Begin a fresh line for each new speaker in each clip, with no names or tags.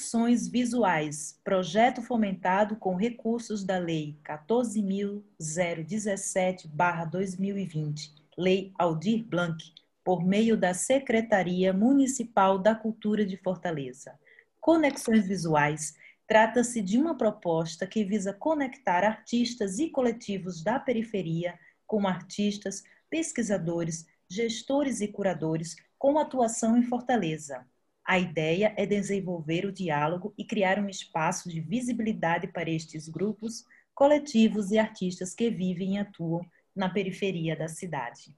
Conexões Visuais, projeto fomentado com recursos da Lei 14.017-2020, Lei Aldir Blanc, por meio da Secretaria Municipal da Cultura de Fortaleza. Conexões Visuais trata-se de uma proposta que visa conectar artistas e coletivos da periferia com artistas, pesquisadores, gestores e curadores com atuação em Fortaleza. A ideia é desenvolver o diálogo e criar um espaço de visibilidade para estes grupos, coletivos e artistas que vivem e atuam na periferia da cidade.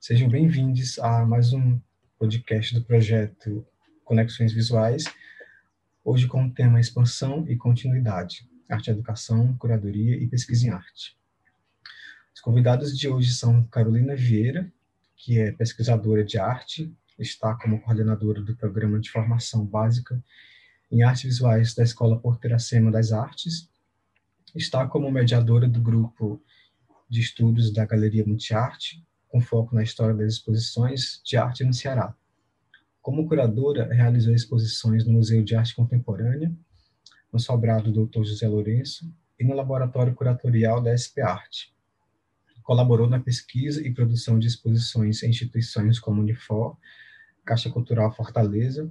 Sejam bem-vindos a mais um podcast do projeto Conexões Visuais, hoje com o tema Expansão e Continuidade, Arte Educação, Curadoria e Pesquisa em Arte. Os convidados de hoje são Carolina Vieira, que é pesquisadora de arte, está como coordenadora do Programa de Formação Básica em Artes Visuais da Escola Porteracema das Artes, está como mediadora do grupo de estudos da Galeria Multiarte, com foco na história das exposições de arte no Ceará. Como curadora, realizou exposições no Museu de Arte Contemporânea, no Sobrado Dr. José Lourenço e no Laboratório Curatorial da SP Arte. Colaborou na pesquisa e produção de exposições em instituições como Unifor, Caixa Cultural Fortaleza,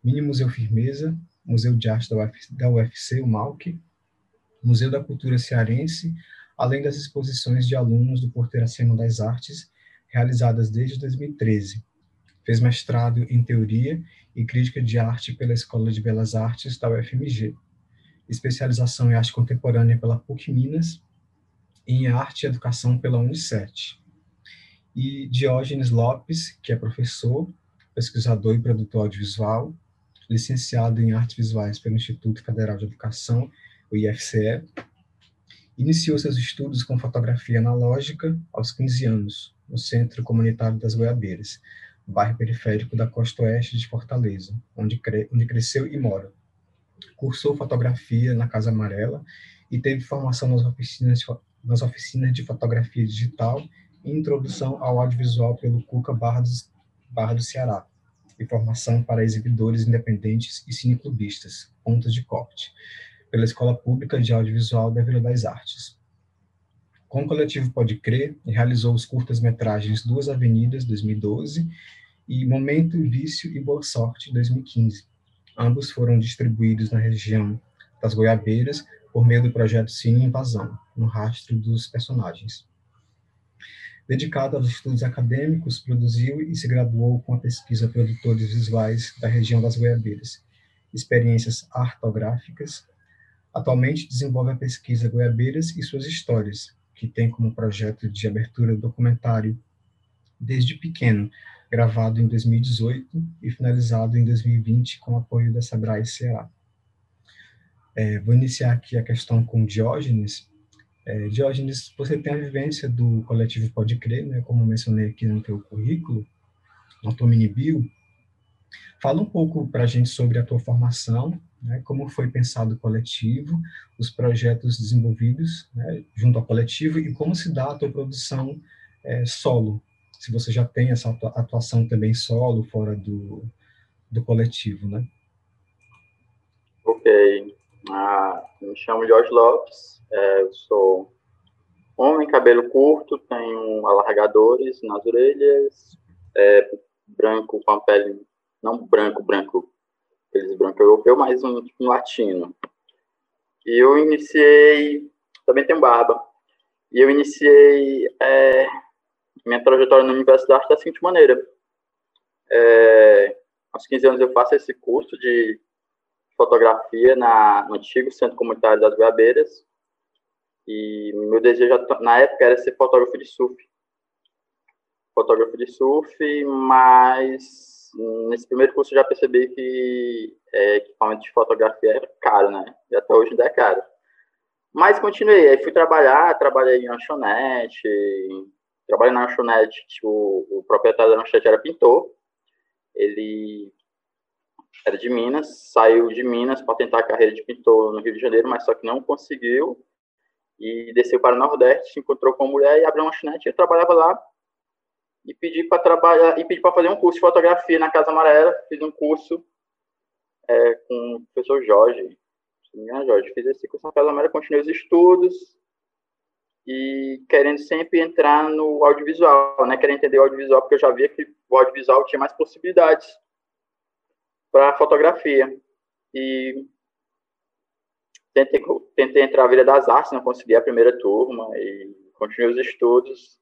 Mini Museu Firmeza, Museu de Arte da, da UFC, o MAUC, Museu da Cultura Cearense, além das exposições de alunos do Porteiracema das Artes realizadas desde 2013. Fez mestrado em Teoria e Crítica de Arte pela Escola de Belas Artes da UFMG, especialização em Arte Contemporânea pela PUC Minas em Arte e Educação pela Unicef. E Diógenes Lopes, que é professor, pesquisador e produtor audiovisual, licenciado em Artes Visuais pelo Instituto Federal de Educação, o IFCE, iniciou seus estudos com fotografia analógica aos 15 anos, no Centro Comunitário das Goiabeiras, bairro periférico da costa oeste de Fortaleza, onde, cre onde cresceu e mora. Cursou fotografia na Casa Amarela e teve formação nas oficinas, nas oficinas de fotografia digital e introdução ao audiovisual pelo Cuca Barra do, Barra do Ceará, e formação para exibidores independentes e cineclubistas, pontos de corte, pela Escola Pública de Audiovisual da Vila das Artes. Com o coletivo Pode Crer, realizou os curtas-metragens Duas Avenidas, 2012, e Momento, Vício e Boa Sorte, 2015. Ambos foram distribuídos na região das Goiabeiras por meio do projeto Cine Invasão, no rastro dos personagens. Dedicado aos estudos acadêmicos, produziu e se graduou com a pesquisa Produtores Visuais da região das Goiabeiras, experiências artográficas. Atualmente desenvolve a pesquisa Goiabeiras e suas histórias, que tem como projeto de abertura do documentário Desde Pequeno, gravado em 2018 e finalizado em 2020 com apoio da Sebrae Ceará. É, vou iniciar aqui a questão com Diógenes. É, Diógenes, você tem a vivência do coletivo Pode Crer, né, como mencionei aqui no teu currículo, no teu mini bio. Fala um pouco para a gente sobre a tua formação né, como foi pensado o coletivo, os projetos desenvolvidos né, junto ao coletivo e como se dá a tua produção é, solo, se você já tem essa atuação também solo, fora do, do coletivo, né?
Ok. Ah, me chamo Jorge Lopes, é, sou homem, cabelo curto, tenho alargadores nas orelhas, é, branco com a pele, não branco, branco, aqueles branco europeu, mas um, um latino. E eu iniciei, também tenho barba, e eu iniciei é, minha trajetória na universidade da seguinte maneira. É, aos 15 anos eu faço esse curso de fotografia na, no antigo Centro Comunitário das Goiabeiras, e meu desejo na época era ser fotógrafo de surf. Fotógrafo de surf, mas nesse primeiro curso eu já percebi que é, equipamento de fotografia era caro, né? E até hoje ainda é caro. Mas continuei, aí fui trabalhar, trabalhei em lanchonete, trabalhei na lanchonete, tipo, o proprietário da lanchonete era pintor, ele era de Minas, saiu de Minas para tentar a carreira de pintor no Rio de Janeiro, mas só que não conseguiu, e desceu para o Nordeste, se encontrou com uma mulher e abriu uma lanchonete, e eu trabalhava lá e pedi para trabalhar e pedi para fazer um curso de fotografia na Casa Amarela. Fiz um curso é, com o professor Jorge. Jorge, fiz esse curso na Casa Amarela, continuei os estudos e querendo sempre entrar no audiovisual, né? Querendo entender o audiovisual, porque eu já via que o audiovisual tinha mais possibilidades para fotografia. E tentei, tentei entrar na vida das artes, não consegui a primeira turma e continuei os estudos.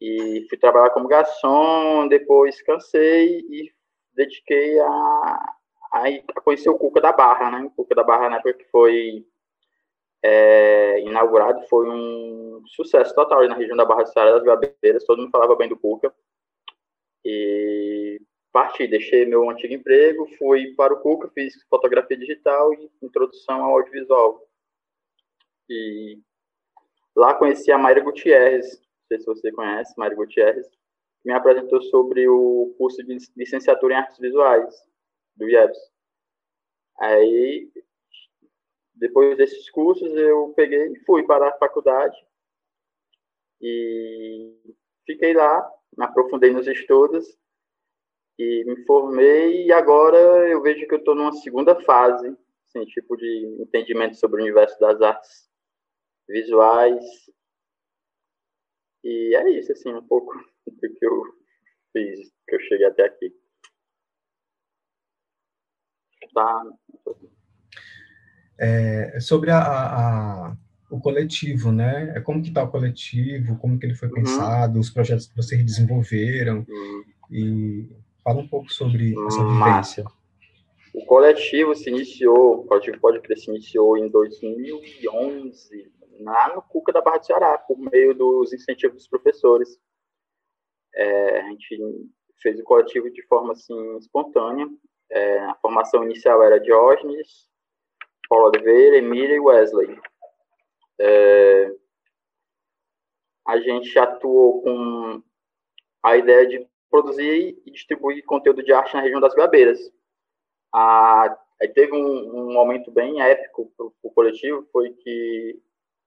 E fui trabalhar como garçom, depois cansei e dediquei a, a, conhecer o Cuca da Barra, né? O Cuca da Barra na época que foi é, inaugurado foi um sucesso total na região da Barra de Sara das Gabeiras, todo mundo falava bem do Cuca. E parti, deixei meu antigo emprego, fui para o Cuca, fiz fotografia digital e introdução ao audiovisual. E lá conheci a Mayra Gutierrez, não sei se você conhece, Mayra Gutierrez, que me apresentou sobre o curso de licenciatura em artes visuais do IEPS. Aí depois desses cursos, eu peguei e fui para a faculdade e fiquei lá, me aprofundei nos estudos e me formei e agora eu vejo que eu estou numa segunda fase, assim, tipo de entendimento sobre o universo das artes visuais e é isso, assim, um pouco do que eu fiz, que eu cheguei até aqui. Tá.
É, sobre a, a, o coletivo, né? É como que está o coletivo, como que ele foi uhum. pensado, os projetos que vocês desenvolveram uhum. e fala um pouco sobre essa vivência.
O coletivo se iniciou, o coletivo Pode Crer se iniciou em 2011, lá no Cuca da Barra do Ceará, por meio dos incentivos dos professores. É, a gente fez o coletivo de forma assim espontânea. É, a formação inicial era Diógenes, Paulo Oliveira, Emília e Wesley. É, a gente atuou com a ideia de produzir e distribuir conteúdo de arte na região das Goiabeiras. A, aí teve um, um momento bem épico para o coletivo, foi que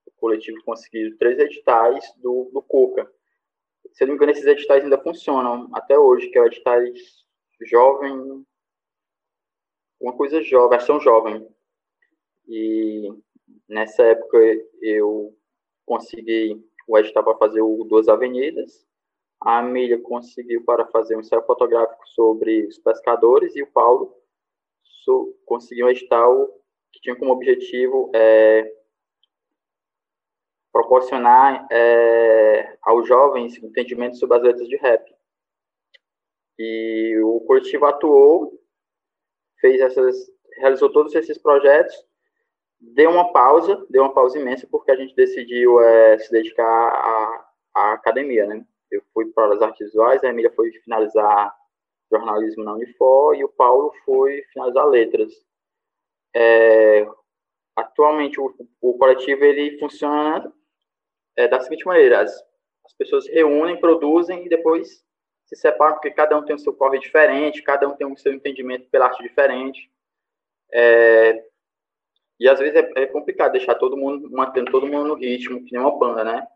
o coletivo conseguiu três editais do, do Coca. Se não me engano, esses editais ainda funcionam até hoje, que é o editais jovem, uma coisa jovem, versão jovem, e nessa época eu consegui o edital para fazer o Duas Avenidas, a Amília conseguiu para fazer um ensaio fotográfico sobre os pescadores e o Paulo conseguiu um edital que tinha como objetivo é, proporcionar é, aos jovens entendimento sobre as letras de rap. E o coletivo atuou, fez essas, realizou todos esses projetos deu uma pausa, deu uma pausa imensa, porque a gente decidiu é, se dedicar à, à, academia, né? Eu fui para as artes visuais, a Emília foi finalizar jornalismo na Unifor e o Paulo foi finalizar letras. É, atualmente, o, o, coletivo ele funciona é, da seguinte maneira: as, as pessoas reúnem, produzem e depois se separam, porque cada um tem o seu corre diferente, cada um tem o seu entendimento pela arte diferente. É, e às vezes é, é, complicado deixar todo mundo, mantendo todo mundo no ritmo, que nem uma banda, né?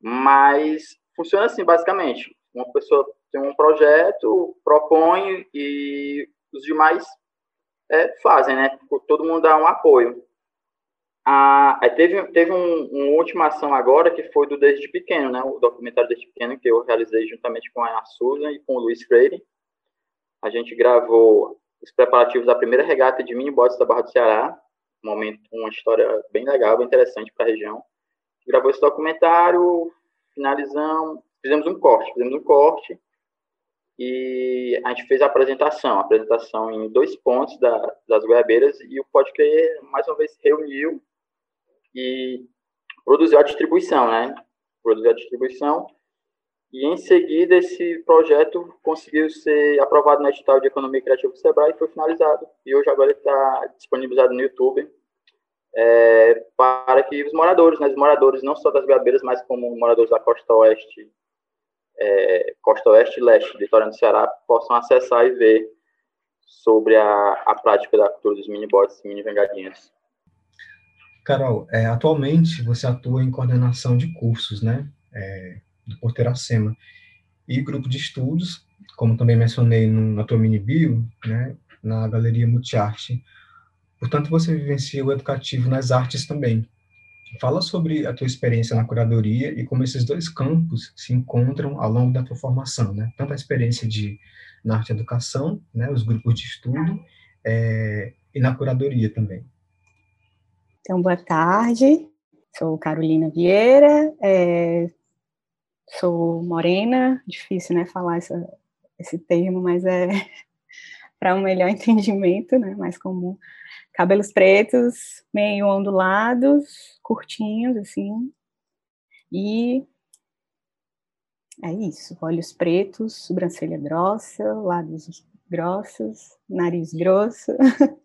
Mas funciona assim, basicamente. Uma pessoa tem um projeto, propõe e os demais é, fazem, né? Todo mundo dá um apoio. Ah, teve teve um, uma última ação agora que foi do Desde Pequeno, né? O documentário Desde Pequeno que eu realizei juntamente com a Susan e com o Luiz Freire. A gente gravou os preparativos da primeira regata de mini da Barra do Ceará, um momento, uma história bem legal, bem interessante para a região. Gravou esse documentário, finalizamos, fizemos um corte, fizemos um corte e a gente fez a apresentação, a apresentação em dois pontos da, das goiabeiras e o Pode Crer, mais uma vez, reuniu e produziu a distribuição, né? Produziu a distribuição e em seguida esse projeto conseguiu ser aprovado no edital de Economia Criativa do Sebrae e foi finalizado. E hoje agora está disponibilizado no YouTube é, para que os moradores, né, os moradores não só das Goiabeiras, mas como moradores da costa oeste, é, costa oeste e leste, Vitória do Ceará, possam acessar e ver sobre a, a prática da cultura dos mini-bots e mini-vengadinhas.
Carol, é, atualmente você atua em coordenação de cursos, né? É, do Porteiracema. e grupo de estudos, como também mencionei no, na tua mini bio, né, na Galeria Multiarte. Portanto, você vivencia o educativo nas artes também. Fala sobre a tua experiência na curadoria e como esses dois campos se encontram ao longo da tua formação, né? Tanto a experiência de na arte educação, né, os grupos de estudo, é, e na curadoria também.
Então, boa tarde. Sou Carolina Vieira, é, sou morena, difícil, né, falar essa, esse termo, mas é para um melhor entendimento, né, mais comum. Cabelos pretos, meio ondulados, curtinhos, assim, e é isso, olhos pretos, sobrancelha grossa, lábios grossos, nariz grosso.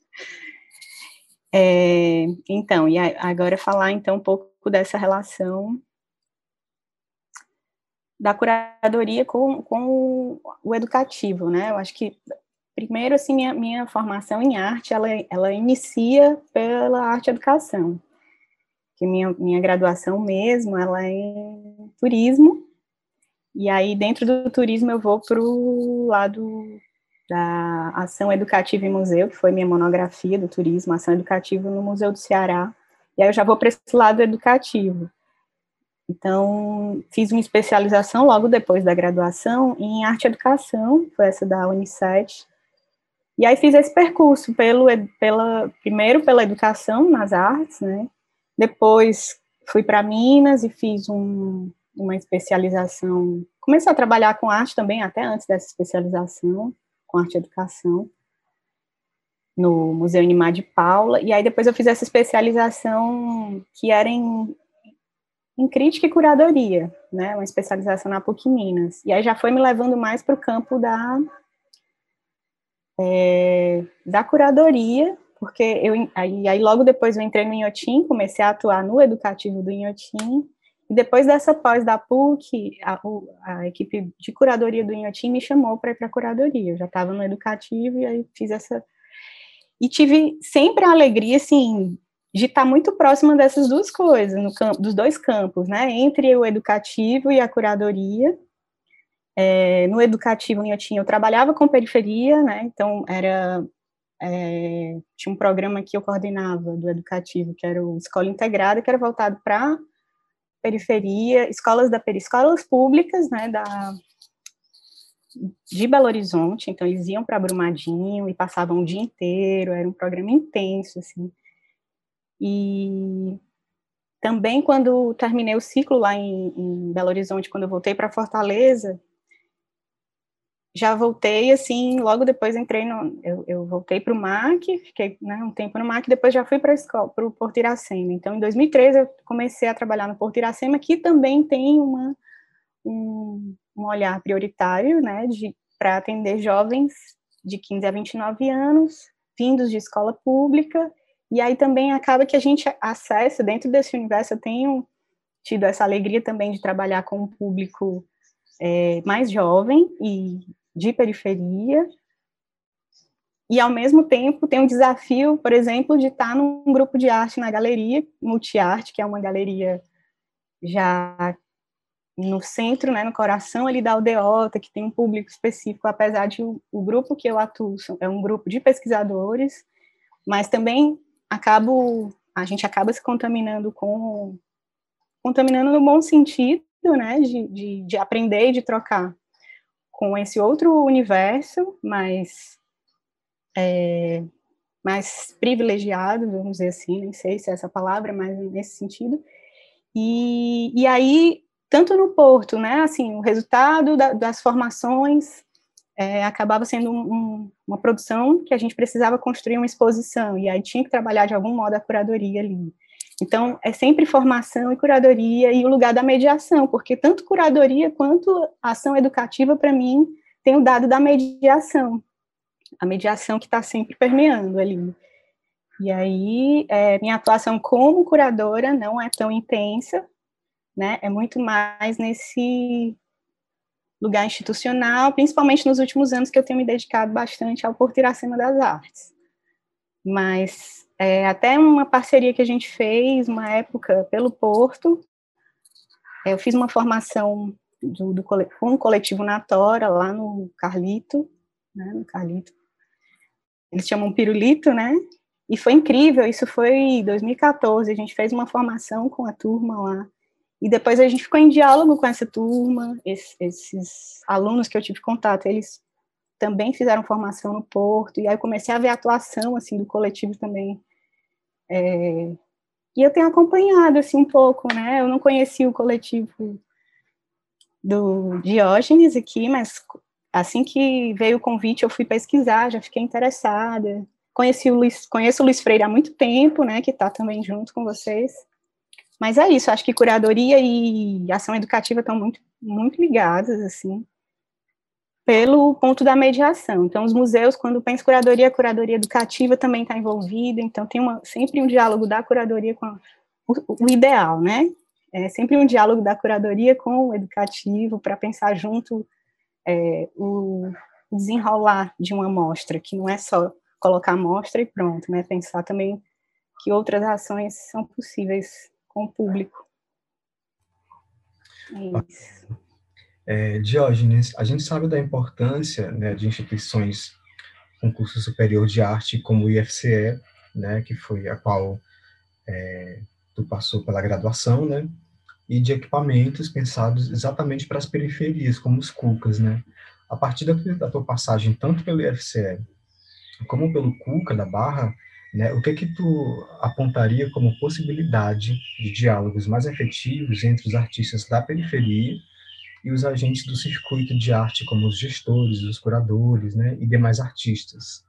é, então, e agora falar então um pouco dessa relação da curadoria com, com o educativo, né? Eu acho que primeiro assim minha, minha formação em arte ela, ela inicia pela arte educação, que minha, minha graduação mesmo ela é em turismo e aí dentro do turismo eu vou para o lado da ação educativa em museu, que foi minha monografia do turismo, ação educativa no Museu do Ceará. E aí eu já vou para esse lado educativo. Então, fiz uma especialização logo depois da graduação em arte educação, foi essa da Unicef. E aí fiz esse percurso pelo, pela, primeiro pela educação nas artes, né? Depois fui para Minas e fiz um, uma especialização. Comecei a trabalhar com arte também, até antes dessa especialização com arte e educação no Museu Animar de Paula, e aí depois eu fiz essa especialização que era em, em crítica e curadoria, né, uma especialização na PUC Minas, e aí já foi me levando mais para o campo da, é, da curadoria, porque eu, aí, aí logo depois eu entrei no Inhotim, comecei a atuar no educativo do Inhotim, e depois dessa pós da PUC, a, a equipe de curadoria do Inhotim me chamou para ir para a curadoria. Eu já estava no educativo e aí fiz essa. E tive sempre a alegria, assim, de estar muito próxima dessas duas coisas, no campo, dos dois campos, né? Entre o educativo e a curadoria. É, no educativo Inhotim eu trabalhava com periferia, né? Então era é, tinha um programa que eu coordenava do educativo, que era o Escola Integrada, que era voltado para periferia, escolas da escolas públicas, né, da de Belo Horizonte, então eles iam para Brumadinho e passavam o dia inteiro, era um programa intenso, assim. E também quando terminei o ciclo lá em, em Belo Horizonte, quando eu voltei para Fortaleza, já voltei, assim, logo depois entrei no, eu, eu voltei para o MAC, fiquei né, um tempo no MAC, depois já fui para escola, para o Porto Iracema. Então, em 2013, eu comecei a trabalhar no Porto Iracema, que também tem uma, um, um olhar prioritário, né, para atender jovens de 15 a 29 anos, vindos de escola pública, e aí também acaba que a gente acessa, dentro desse universo, eu tenho tido essa alegria também de trabalhar com um público é, mais jovem e de periferia, e ao mesmo tempo tem um desafio, por exemplo, de estar num grupo de arte na galeria Multiarte, que é uma galeria já no centro, né, no coração ali da aldeota, que tem um público específico, apesar de o, o grupo que eu atuo é um grupo de pesquisadores, mas também acabo a gente acaba se contaminando com contaminando no bom sentido, né, de, de, de aprender e de trocar com esse outro universo mais é, mais privilegiado, vamos dizer assim, nem sei se é essa palavra, mas nesse sentido. E, e aí, tanto no Porto, né, assim, o resultado da, das formações é, acabava sendo um, um, uma produção que a gente precisava construir uma exposição, e aí tinha que trabalhar de algum modo a curadoria ali. Então, é sempre formação e curadoria e o lugar da mediação, porque tanto curadoria quanto ação educativa, para mim, tem o dado da mediação, a mediação que está sempre permeando ali. E aí, é, minha atuação como curadora não é tão intensa, né? É muito mais nesse lugar institucional, principalmente nos últimos anos que eu tenho me dedicado bastante ao Porto Iracema das Artes. Mas é, até uma parceria que a gente fez, uma época, pelo Porto. É, eu fiz uma formação do, do, com o coletivo Natora, lá no Carlito, né, no Carlito. Eles chamam Pirulito, né? E foi incrível, isso foi em 2014, a gente fez uma formação com a turma lá. E depois a gente ficou em diálogo com essa turma, esses, esses alunos que eu tive contato, eles também fizeram formação no Porto, e aí eu comecei a ver a atuação, assim, do coletivo também. É, e eu tenho acompanhado, assim, um pouco, né, eu não conhecia o coletivo do Diógenes aqui, mas assim que veio o convite, eu fui pesquisar, já fiquei interessada. Conheci o Luiz, conheço o Luiz Freire há muito tempo, né, que está também junto com vocês. Mas é isso, acho que curadoria e ação educativa estão muito, muito ligadas, assim, pelo ponto da mediação. Então, os museus, quando pensam curadoria, a curadoria educativa também está envolvida, então tem uma, sempre um diálogo da curadoria com a, o, o ideal, né? É sempre um diálogo da curadoria com o educativo para pensar junto é, o desenrolar de uma amostra, que não é só colocar a amostra e pronto, né? Pensar também que outras ações são possíveis com o público. É isso.
É, Diógenes, a gente sabe da importância né, de instituições com curso superior de arte como o IFCE, né, que foi a qual é, tu passou pela graduação, né, e de equipamentos pensados exatamente para as periferias, como os CUCAs, né. A partir da, da tua passagem tanto pelo IFCE como pelo CUCA da Barra, né, o que que tu apontaria como possibilidade de diálogos mais efetivos entre os artistas da periferia e os agentes do circuito de arte, como os gestores, os curadores, né, e demais artistas?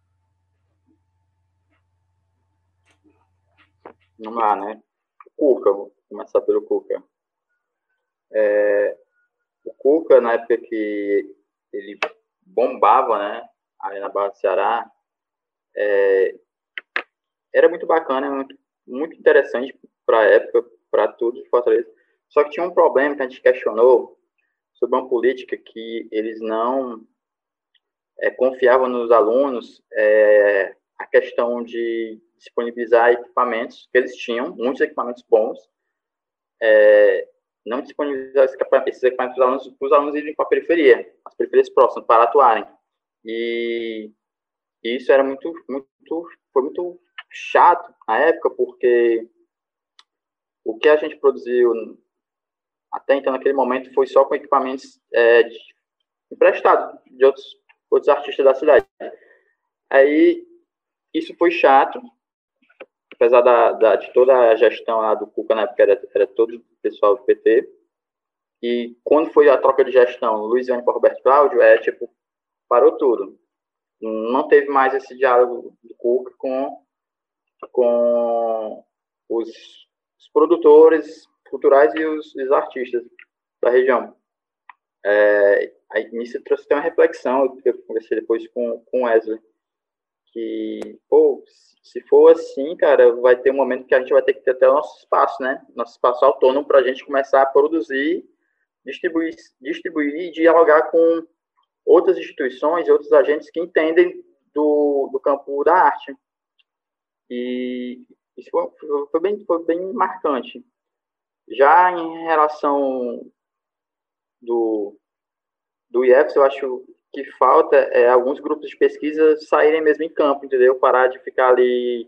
Vamos lá, né? Cuca, vou começar pelo Cuca. É, o Cuca, na época que ele bombava, né, aí na Barra do Ceará, é, era muito bacana, muito, muito interessante para a época, para tudo de Fortaleza. Só que tinha um problema que a gente questionou sobre uma política que eles não é, confiavam nos alunos é, a questão de disponibilizar equipamentos que eles tinham, muitos equipamentos bons, é, não disponibilizar esses equipamentos para os alunos, para os alunos irem para a periferia, as periferias próximas, para atuarem. E isso era muito, muito, foi muito chato na época, porque o que a gente produziu até então, naquele momento, foi só com equipamentos é, de, emprestados de outros, outros artistas da cidade. Aí, isso foi chato, apesar da, da, de toda a gestão lá do Cuca, na época, era, era todo o pessoal do PT. E quando foi a troca de gestão, Luiziane para Roberto Cláudio, é tipo, parou tudo. Não teve mais esse diálogo do Cuca com, com os, os produtores, culturais e os, os artistas da região. É, aí, nisso trouxe até uma reflexão, eu conversei depois com, com Wesley, que, pô, se for assim, cara, vai ter um momento que a gente vai ter que ter até o nosso espaço, né? Nosso espaço autônomo para a gente começar a produzir, distribuir, distribuir e dialogar com outras instituições outros agentes que entendem do, do campo da arte. E isso foi, foi, bem, foi bem marcante. Já em relação do, do IEFS, eu acho que falta é alguns grupos de pesquisa saírem mesmo em campo, entendeu? Parar de ficar ali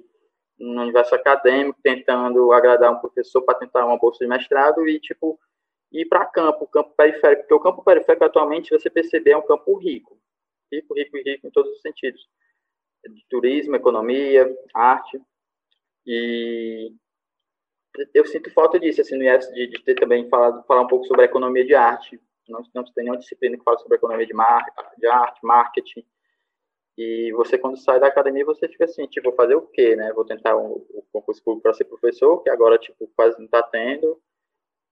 no universo acadêmico, tentando agradar um professor para tentar uma bolsa de mestrado e, tipo, ir para campo, campo periférico, porque o campo periférico atualmente, você perceber, é um campo rico, rico, rico e rico em todos os sentidos, de turismo, economia, arte, e eu sinto falta disso, assim, no IES, de, de, ter também falado, falar um pouco sobre a economia de arte. Não, não tem nenhuma disciplina que fala sobre economia de, mar, de arte, marketing. E você, quando sai da academia, você fica assim, tipo, vou fazer o quê, né? Vou tentar o um, um concurso público para ser professor, que agora, tipo, quase não está tendo.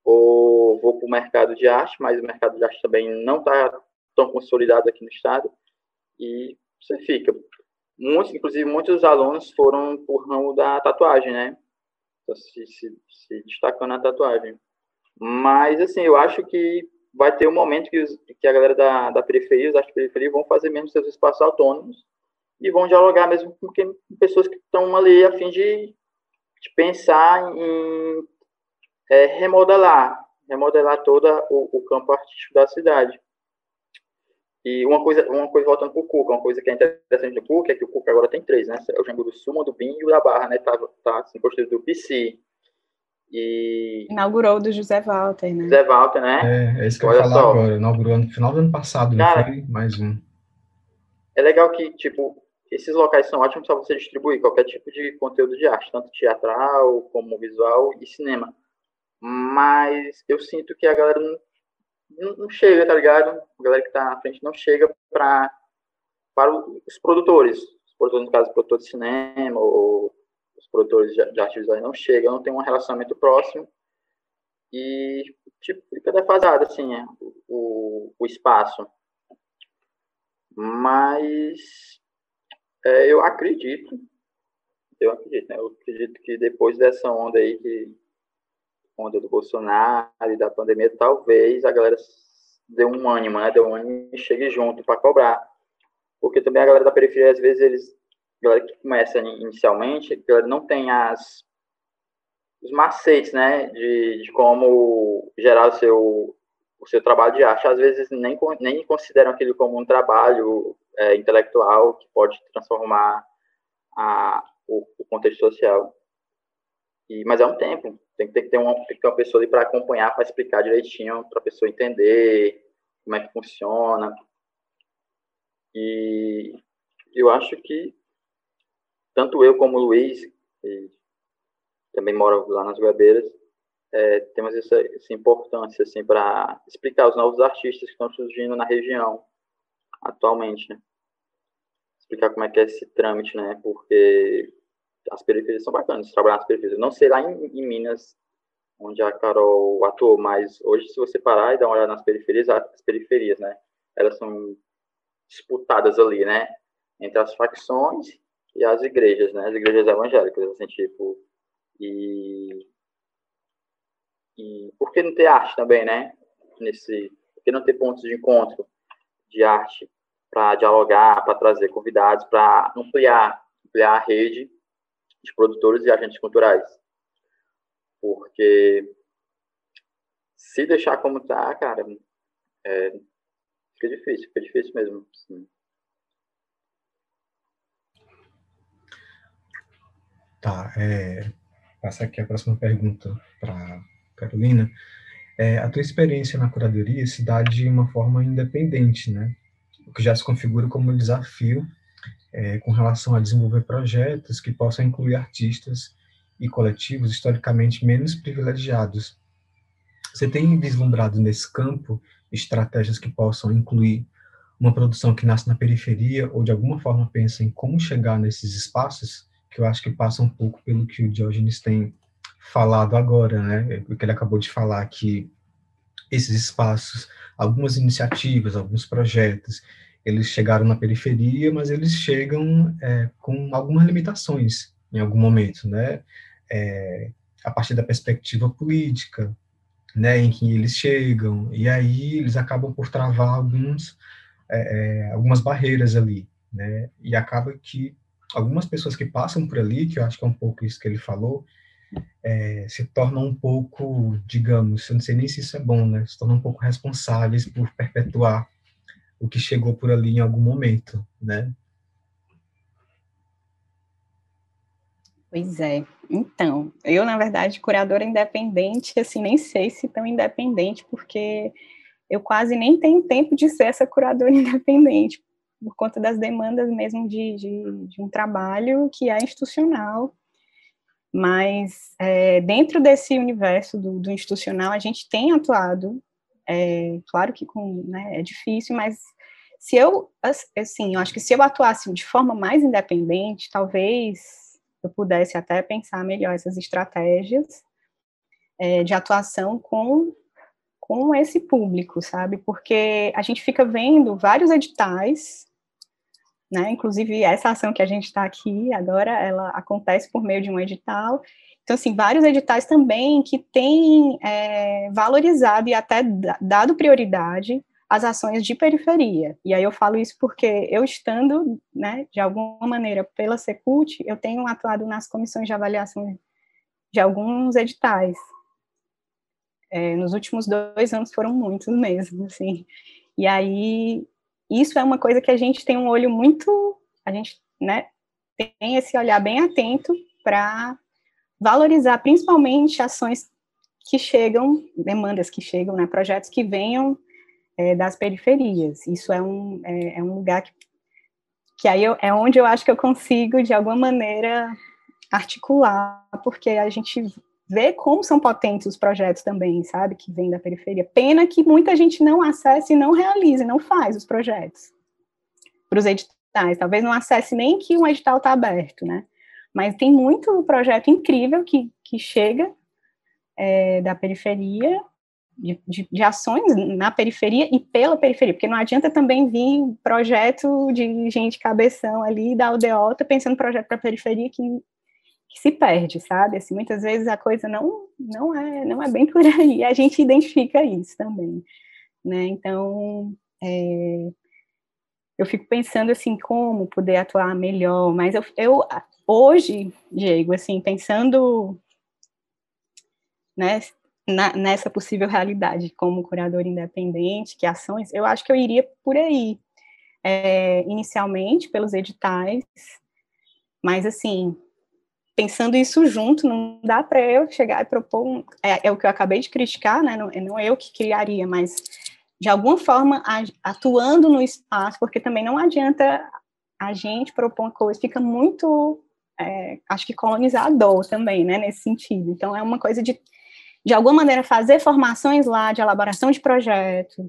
Ou vou para o mercado de arte, mas o mercado de arte também não está tão consolidado aqui no estado. E você fica. Muitos, inclusive, muitos alunos foram por ramo da tatuagem, né? Se, se, se destacando na tatuagem. Mas, assim, eu acho que vai ter um momento que, os, que a galera da, da periferia, os de periferia, vão fazer mesmo seus espaços autônomos e vão dialogar mesmo com, quem, com pessoas que estão ali a fim de, de pensar em é, remodelar, remodelar todo o, o campo artístico da cidade. E uma coisa, uma coisa voltando para o Cuca, uma coisa que é interessante do Cuca é que o Cuca agora tem três, né? É o Jango do Sul, do Bim e o da Barra, né? Tá, tá assim, construído do PC. E...
Inaugurou do José Walter, né?
José Walter, né?
É, é isso que Olha eu ia falar só. agora. Inaugurou no final do ano passado, Cara, não foi? Mais um.
É legal que, tipo, esses locais são ótimos para você distribuir qualquer tipo de conteúdo de arte, tanto teatral como visual e cinema. Mas eu sinto que a galera não, não chega, tá ligado? A galera que tá na frente não chega para para os produtores. Os produtores, no caso, produtores de cinema ou os produtores de, de arte visual não chegam, não tem um relacionamento próximo e, tipo, fica defasado, assim, é, o, o espaço. Mas é, eu acredito, eu acredito, né? Eu acredito que depois dessa onda aí, que onda do Bolsonaro e da pandemia, talvez a galera dê um ânimo, né? Dê um ânimo e chegue junto para cobrar. Porque também a galera da periferia, às vezes, eles, a galera que começa inicialmente, a galera não tem as os macetes, né, de, de como gerar o seu, o seu trabalho de arte. Às vezes nem, nem consideram aquilo como um trabalho é, intelectual que pode transformar a, o, o contexto social. E, mas é um tempo, tem que, ter uma, tem que ter uma pessoa ali para acompanhar, para explicar direitinho, para a pessoa entender como é que funciona. E eu acho que tanto eu como o Luiz, que também mora lá nas Goiabeiras, é, temos essa, essa importância assim, para explicar os novos artistas que estão surgindo na região atualmente. Né? Explicar como é que é esse trâmite, né? porque as periferias são bacanas, trabalhar nas periferias. Não sei lá em, em, Minas, onde a Carol atuou, mas hoje, se você parar e dar uma olhada nas periferias, as periferias, né, elas são disputadas ali, né, entre as facções e as igrejas, né, as igrejas evangélicas, assim, tipo, e, e por que não ter arte também, né, nesse, por que não ter pontos de encontro de arte para dialogar, para trazer convidados, para ampliar, ampliar a rede de produtores e agentes culturais. Porque se deixar como tá, cara, é, fica difícil, fica difícil mesmo. Sim.
Tá, é, passar aqui a próxima pergunta para Carolina. É, a tua experiência na curadoria se dá de uma forma independente, né? O que já se configura como um desafio é, com relação a desenvolver projetos que possam incluir artistas e coletivos historicamente menos privilegiados. Você tem vislumbrado nesse campo estratégias que possam incluir uma produção que nasce na periferia ou de alguma forma pensa em como chegar nesses espaços, que eu acho que passa um pouco pelo que o Diogenes tem falado agora, né? O que ele acabou de falar que esses espaços, algumas iniciativas, alguns projetos, eles chegaram na periferia, mas eles chegam é, com algumas limitações em algum momento, né? É, a partir da perspectiva política, né, em que eles chegam, e aí eles acabam por travar alguns, é, é, algumas barreiras ali, né, e acaba que algumas pessoas que passam por ali, que eu acho que é um pouco isso que ele falou, é, se tornam um pouco, digamos, eu não sei nem se isso é bom, né, se tornam um pouco responsáveis por perpetuar o que chegou por ali em algum momento, né?
Pois é. Então, eu, na verdade, curadora independente, assim, nem sei se tão independente, porque eu quase nem tenho tempo de ser essa curadora independente, por conta das demandas mesmo de, de, de um trabalho que é institucional. Mas, é, dentro desse universo do, do institucional, a gente tem atuado é, claro que com, né, é difícil, mas se eu, assim, eu acho que se eu atuasse de forma mais independente, talvez eu pudesse até pensar melhor essas estratégias é, de atuação com, com esse público, sabe? Porque a gente fica vendo vários editais, né? Inclusive essa ação que a gente está aqui agora, ela acontece por meio de um edital então, assim, vários editais também que têm é, valorizado e até dado prioridade às ações de periferia. E aí eu falo isso porque eu estando, né, de alguma maneira, pela Secult, eu tenho atuado nas comissões de avaliação de alguns editais. É, nos últimos dois anos foram muitos mesmo, assim. E aí, isso é uma coisa que a gente tem um olho muito, a gente, né, tem esse olhar bem atento para valorizar principalmente ações que chegam, demandas que chegam, né, projetos que venham é, das periferias. Isso é um, é, é um lugar que, que aí eu, é onde eu acho que eu consigo, de alguma maneira, articular, porque a gente vê como são potentes os projetos também, sabe, que vêm da periferia. Pena que muita gente não acesse e não realize, não faz os projetos para os editais. Talvez não acesse nem que um edital está aberto, né? Mas tem muito projeto incrível que, que chega é, da periferia, de, de, de, ações na periferia e pela periferia, porque não adianta também vir projeto de gente cabeção ali da aldeota pensando projeto para periferia que que se perde, sabe? Assim, muitas vezes a coisa não não é não é bem por aí. A gente identifica isso também, né? Então, é, eu fico pensando assim como poder atuar melhor, mas eu, eu hoje, Diego, assim, pensando né, na, nessa possível realidade como curador independente, que ações, eu acho que eu iria por aí, é, inicialmente pelos editais, mas assim pensando isso junto, não dá para eu chegar e propor, um, é, é, o que eu acabei de criticar, né, não, não eu que criaria, mas de alguma forma atuando no espaço, porque também não adianta a gente propor uma coisa, fica muito, é, acho que colonizador também, né, nesse sentido. Então, é uma coisa de, de alguma maneira, fazer formações lá, de elaboração de projetos,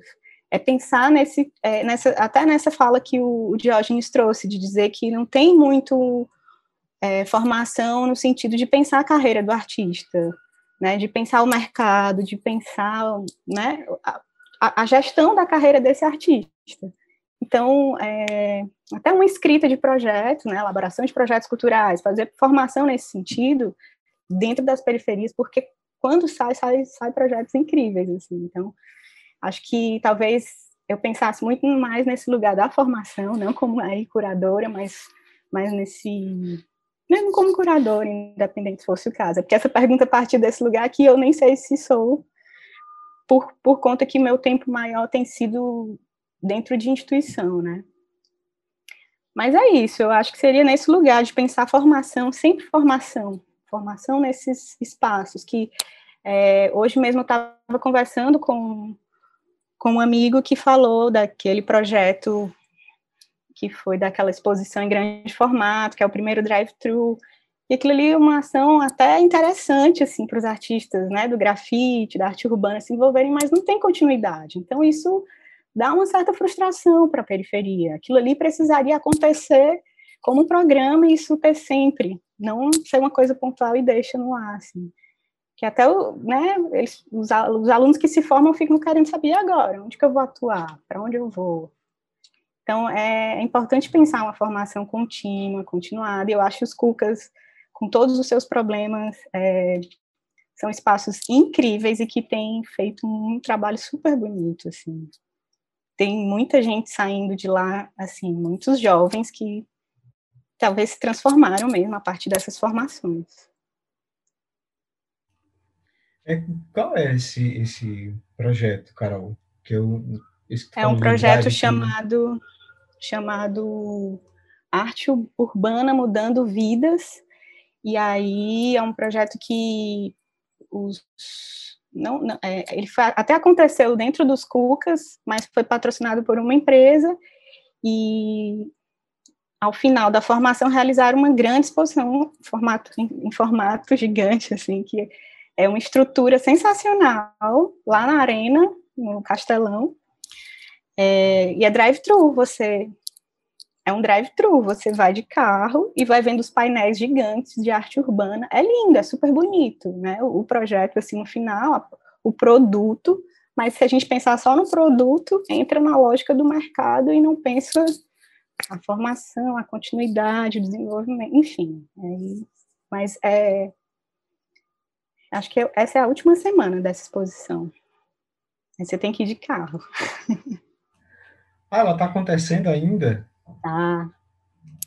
é pensar nesse, é, nessa, até nessa fala que o, o Diógenes trouxe, de dizer que não tem muito é, formação no sentido de pensar a carreira do artista, né, de pensar o mercado, de pensar né, a, a gestão da carreira desse artista. Então, é, até uma escrita de projetos, né, elaboração de projetos culturais, fazer formação nesse sentido dentro das periferias, porque quando sai, sai, sai projetos incríveis, assim. Então, acho que talvez eu pensasse muito mais nesse lugar da formação, não como aí curadora, mas, mas nesse mesmo como curador, independente se fosse o caso. Porque essa pergunta parte desse lugar que eu nem sei se sou, por, por conta que meu tempo maior tem sido dentro de instituição, né? Mas é isso, eu acho que seria nesse lugar de pensar formação, sempre formação, formação nesses espaços, que é, hoje mesmo eu estava conversando com, com um amigo que falou daquele projeto que foi daquela exposição em grande formato, que é o primeiro drive-thru. E aquilo ali é uma ação até interessante, assim, para os artistas, né, do grafite, da arte urbana se envolverem, mas não tem continuidade. Então, isso dá uma certa frustração para a periferia. Aquilo ali precisaria acontecer como um programa e isso ter sempre, não ser uma coisa pontual e deixa no ar, assim. Que até, né, eles, os, os alunos que se formam ficam querendo saber agora, onde que eu vou atuar, para onde eu vou, então, é, é importante pensar uma formação contínua, continuada. Eu acho os Cucas, com todos os seus problemas, é, são espaços incríveis e que têm feito um trabalho super bonito, assim. Tem muita gente saindo de lá, assim, muitos jovens que talvez se transformaram mesmo a partir dessas formações.
É, qual é esse, esse projeto, Carol? Que eu,
é um projeto chamado chamado Arte Urbana Mudando Vidas, e aí é um projeto que os não, não é, ele foi, até aconteceu dentro dos Cucas, mas foi patrocinado por uma empresa e ao final da formação realizaram uma grande exposição formato, em, em formato gigante, assim, que é uma estrutura sensacional lá na arena, no Castelão, é, e é drive-thru, você é um drive-thru, você vai de carro e vai vendo os painéis gigantes de arte urbana. É lindo, é super bonito, né? O, projeto assim no final, o produto, mas se a gente pensar só no produto, entra na lógica do mercado e não pensa a formação, a continuidade, o desenvolvimento, enfim. É, mas é, acho que essa é a última semana dessa exposição. Aí você tem que ir de carro.
Ah, ela está acontecendo ainda?
Tá.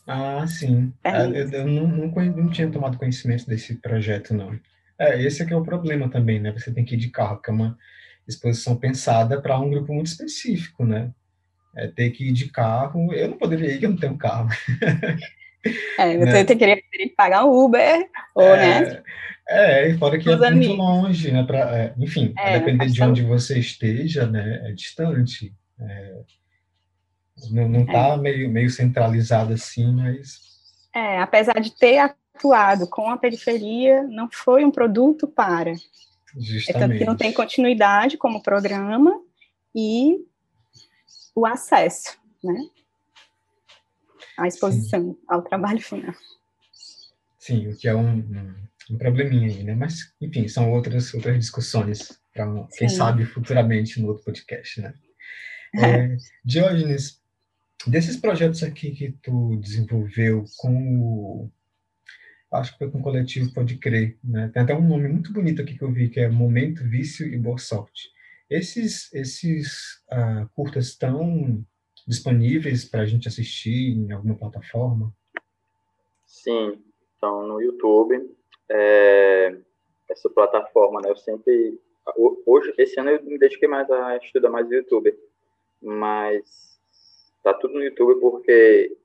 Ah, sim. É eu, eu não, não, não, tinha tomado conhecimento desse projeto, não. É, esse é que é o problema também, né? Você tem que ir de carro, que é uma exposição pensada para um grupo muito específico, né? É, ter que ir de carro, eu não poderia ir, eu não tenho carro.
É, você né? teria, que pagar um Uber, ou, é, né?
É, e fora que é amigos. muito longe, né? Pra, é, enfim, é, depender de onde você esteja, né? É distante. É, não, não tá meio, meio centralizado assim, mas...
É, apesar de ter atuado com a periferia, não foi um produto para. Justamente. É tanto que não tem continuidade como programa e o acesso, né? À exposição, Sim. ao trabalho final.
Sim, o que é um, um, um, probleminha aí, né? Mas, enfim, são outras, outras discussões para, quem sabe, futuramente no outro podcast, né? É. É, Diógenes, desses projetos aqui que tu desenvolveu com o acho que foi com o coletivo Pode Crer, né? Tem até um nome muito bonito aqui que eu vi, que é Momento, Vício e Boa Sorte. Esses, esses uh, curtas estão disponíveis para a gente assistir em alguma plataforma?
Sim, estão no YouTube. É, essa plataforma, né? Eu sempre... Hoje, esse ano eu me dediquei mais a estudar mais o YouTube, mas tá tudo no YouTube porque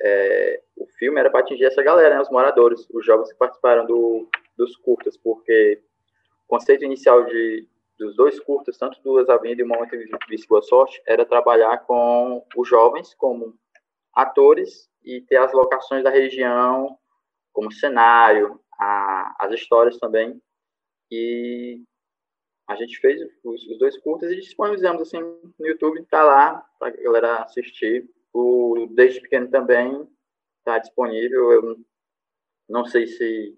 é, o filme era para atingir essa galera, né, os moradores, os jovens que participaram do, dos curtas, porque o conceito inicial de, dos dois curtas, tanto Duas Avenidas e o Momento de Boa Sorte, era trabalhar com os jovens como atores e ter as locações da região como cenário, a, as histórias também. E a gente fez os, os dois curtas e disponibilizamos assim no YouTube, tá lá para a galera assistir. O Desde Pequeno também está disponível. Eu não sei se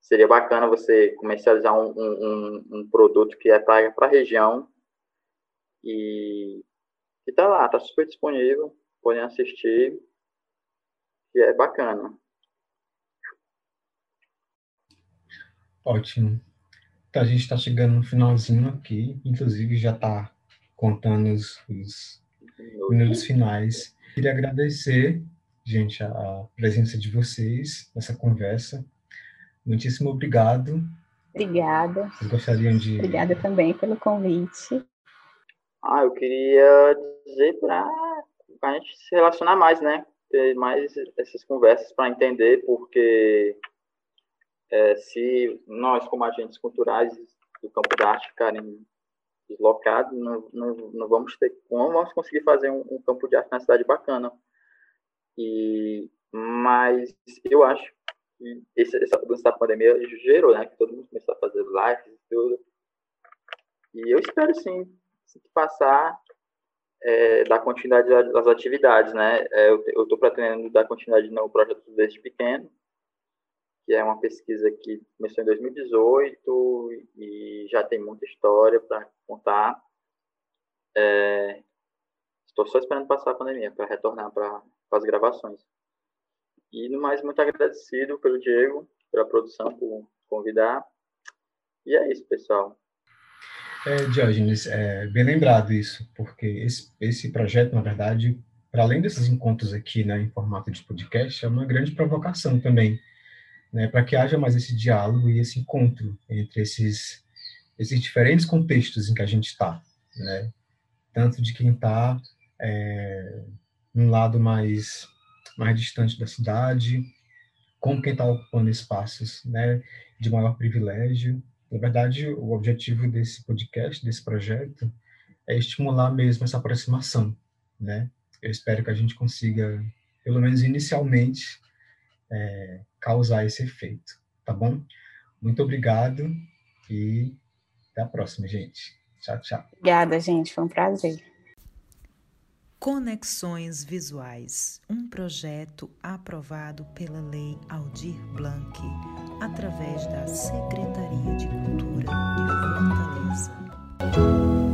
seria bacana você comercializar um, um, um produto que é para a região e está lá, está super disponível, podem assistir e é bacana.
Ótimo. Então, a gente está chegando no finalzinho aqui, inclusive já está contando os, os minutos finais. Queria agradecer, gente, a presença de vocês nessa conversa. Muitíssimo obrigado.
Obrigada.
Vocês gostariam de.
Obrigada também pelo convite.
Ah, eu queria dizer para a gente se relacionar mais, né? Ter mais essas conversas para entender, porque é, se nós, como agentes culturais do campo da arte, ficarem deslocado, não, não, não, vamos ter, não vamos conseguir fazer um, um, campo de arte na cidade bacana. E, mas eu acho que esse, essa mudança da pandemia gerou, né, que todo mundo começou a fazer lives e tudo. E eu espero sim, passar, é, dar continuidade às atividades, né? É, eu estou pretendendo dar continuidade no projeto desde pequeno, que é uma pesquisa que começou em 2018 e já tem muita história para contar. É, estou só esperando passar a pandemia para retornar para as gravações. E, no mais, muito agradecido pelo Diego, pela produção, por convidar. E é isso, pessoal.
É, Diógenes, é bem lembrado isso, porque esse, esse projeto, na verdade, para além desses encontros aqui né, em formato de podcast, é uma grande provocação também né, para que haja mais esse diálogo e esse encontro entre esses, esses diferentes contextos em que a gente está, né? tanto de quem está é, num lado mais, mais distante da cidade, como quem está ocupando espaços né, de maior privilégio. Na verdade, o objetivo desse podcast, desse projeto, é estimular mesmo essa aproximação. Né? Eu espero que a gente consiga, pelo menos inicialmente, é, causar esse efeito, tá bom? Muito obrigado e até a próxima, gente. Tchau, tchau.
Obrigada, gente. Foi um prazer.
Conexões Visuais, um projeto aprovado pela Lei Aldir Blanc, através da Secretaria de Cultura de Fortaleza.